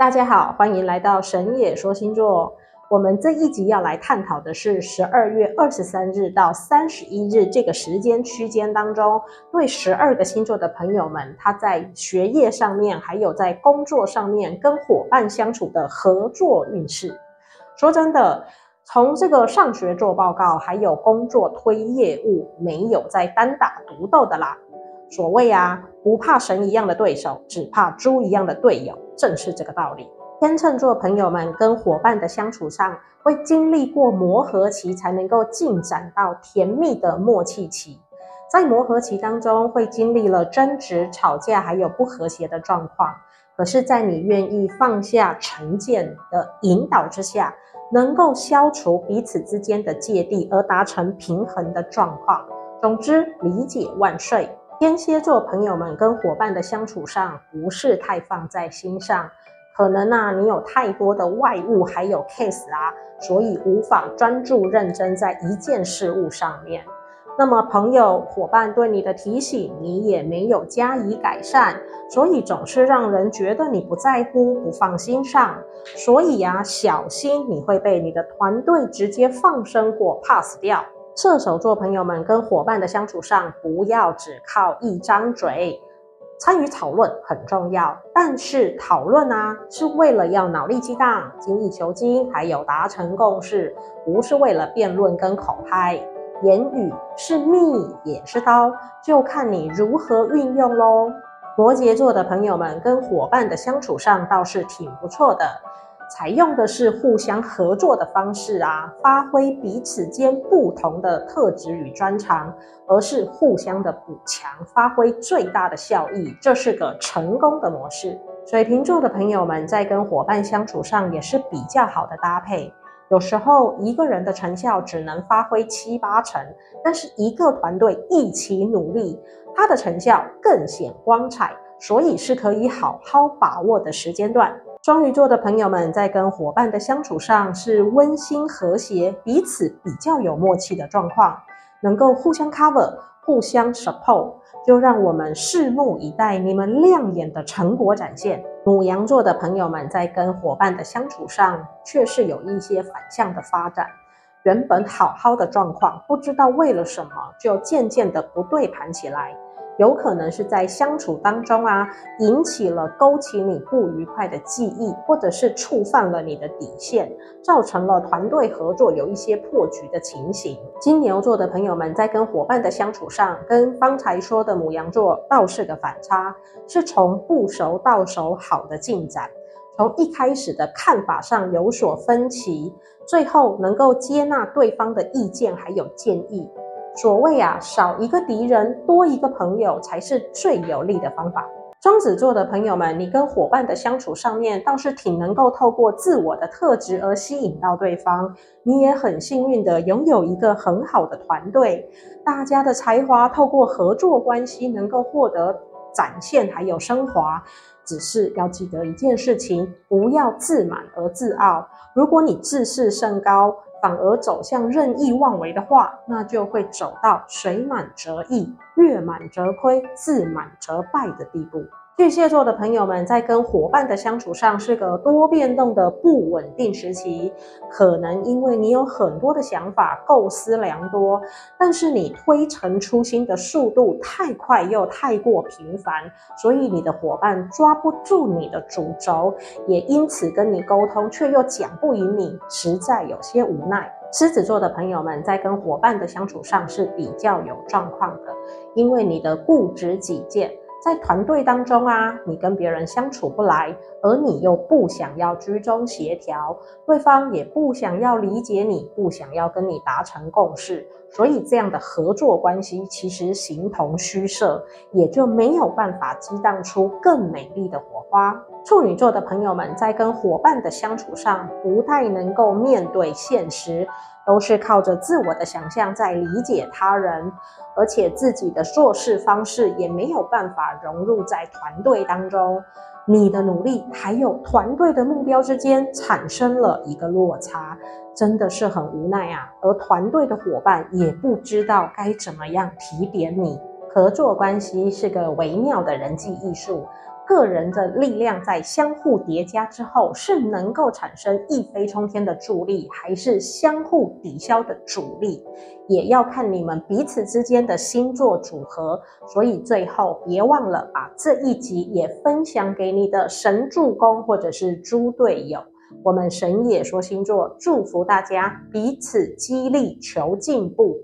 大家好，欢迎来到神野说星座。我们这一集要来探讨的是十二月二十三日到三十一日这个时间区间当中，对十二个星座的朋友们，他在学业上面，还有在工作上面跟伙伴相处的合作运势。说真的，从这个上学做报告，还有工作推业务，没有在单打独斗的啦。所谓啊，不怕神一样的对手，只怕猪一样的队友，正是这个道理。天秤座朋友们跟伙伴的相处上，会经历过磨合期，才能够进展到甜蜜的默契期。在磨合期当中，会经历了争执、吵架，还有不和谐的状况。可是，在你愿意放下成见的引导之下，能够消除彼此之间的芥蒂，而达成平衡的状况。总之，理解万岁。天蝎座朋友们跟伙伴的相处上不是太放在心上，可能啊你有太多的外物还有 case 啊，所以无法专注认真在一件事物上面。那么朋友伙伴对你的提醒，你也没有加以改善，所以总是让人觉得你不在乎、不放心上。所以啊，小心你会被你的团队直接放生或 pass 掉。射手座朋友们跟伙伴的相处上，不要只靠一张嘴，参与讨论很重要，但是讨论啊是为了要脑力激荡、精益求精，还有达成共识，不是为了辩论跟口嗨。言语是蜜也是刀，就看你如何运用喽。摩羯座的朋友们跟伙伴的相处上倒是挺不错的。采用的是互相合作的方式啊，发挥彼此间不同的特质与专长，而是互相的补强，发挥最大的效益，这是个成功的模式。水瓶座的朋友们在跟伙伴相处上也是比较好的搭配。有时候一个人的成效只能发挥七八成，但是一个团队一起努力，他的成效更显光彩，所以是可以好好把握的时间段。双鱼座的朋友们在跟伙伴的相处上是温馨和谐，彼此比较有默契的状况，能够互相 cover、互相 support，就让我们拭目以待你们亮眼的成果展现。牡羊座的朋友们在跟伙伴的相处上却是有一些反向的发展，原本好好的状况，不知道为了什么就渐渐的不对盘起来。有可能是在相处当中啊，引起了勾起你不愉快的记忆，或者是触犯了你的底线，造成了团队合作有一些破局的情形。金牛座的朋友们在跟伙伴的相处上，跟刚才说的牡羊座倒是个反差，是从不熟到熟好的进展，从一开始的看法上有所分歧，最后能够接纳对方的意见还有建议。所谓啊，少一个敌人，多一个朋友，才是最有利的方法。双子座的朋友们，你跟伙伴的相处上面倒是挺能够透过自我的特质而吸引到对方。你也很幸运的拥有一个很好的团队，大家的才华透过合作关系能够获得展现还有升华。只是要记得一件事情，不要自满而自傲。如果你自视甚高，反而走向任意妄为的话，那就会走到水满则溢、月满则亏、自满则败的地步。巨蟹座的朋友们在跟伙伴的相处上是个多变动的不稳定时期，可能因为你有很多的想法、构思良多，但是你推陈出新的速度太快又太过频繁，所以你的伙伴抓不住你的主轴，也因此跟你沟通却又讲不赢你，实在有些无狮子座的朋友们在跟伙伴的相处上是比较有状况的，因为你的固执己见。在团队当中啊，你跟别人相处不来，而你又不想要居中协调，对方也不想要理解你，不想要跟你达成共识，所以这样的合作关系其实形同虚设，也就没有办法激荡出更美丽的火花。处女座的朋友们在跟伙伴的相处上，不太能够面对现实。都是靠着自我的想象在理解他人，而且自己的做事方式也没有办法融入在团队当中。你的努力还有团队的目标之间产生了一个落差，真的是很无奈啊。而团队的伙伴也不知道该怎么样提点你。合作关系是个微妙的人际艺术。个人的力量在相互叠加之后，是能够产生一飞冲天的助力，还是相互抵消的阻力，也要看你们彼此之间的星座组合。所以最后别忘了把这一集也分享给你的神助攻或者是猪队友。我们神野说星座祝福大家彼此激励求进步。